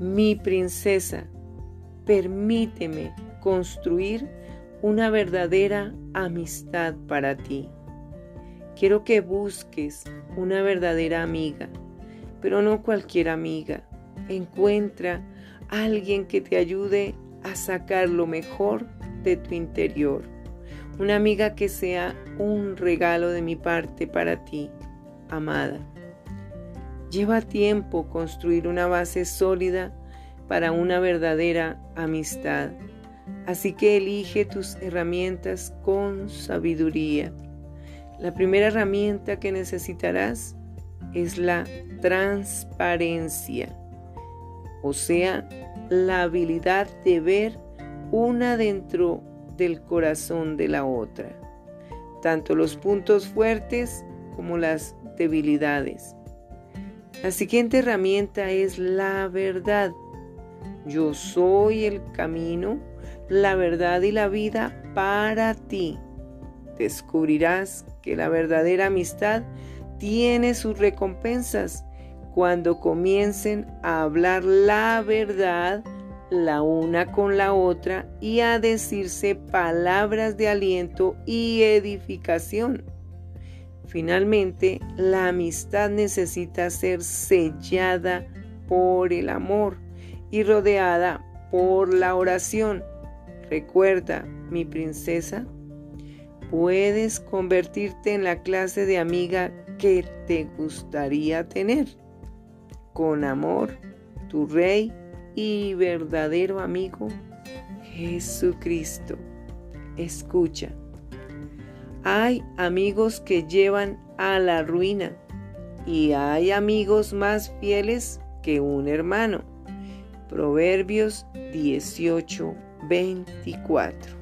Mi princesa, permíteme construir una verdadera amistad para ti. Quiero que busques una verdadera amiga, pero no cualquier amiga. Encuentra alguien que te ayude a sacar lo mejor de tu interior. Una amiga que sea un regalo de mi parte para ti, amada. Lleva tiempo construir una base sólida para una verdadera amistad. Así que elige tus herramientas con sabiduría. La primera herramienta que necesitarás es la transparencia, o sea, la habilidad de ver una dentro del corazón de la otra, tanto los puntos fuertes como las debilidades. La siguiente herramienta es la verdad. Yo soy el camino, la verdad y la vida para ti. Descubrirás que la verdadera amistad tiene sus recompensas cuando comiencen a hablar la verdad la una con la otra y a decirse palabras de aliento y edificación. Finalmente, la amistad necesita ser sellada por el amor y rodeada por la oración. Recuerda, mi princesa, puedes convertirte en la clase de amiga que te gustaría tener. Con amor, tu rey y verdadero amigo, Jesucristo. Escucha. Hay amigos que llevan a la ruina y hay amigos más fieles que un hermano. Proverbios 18, 24.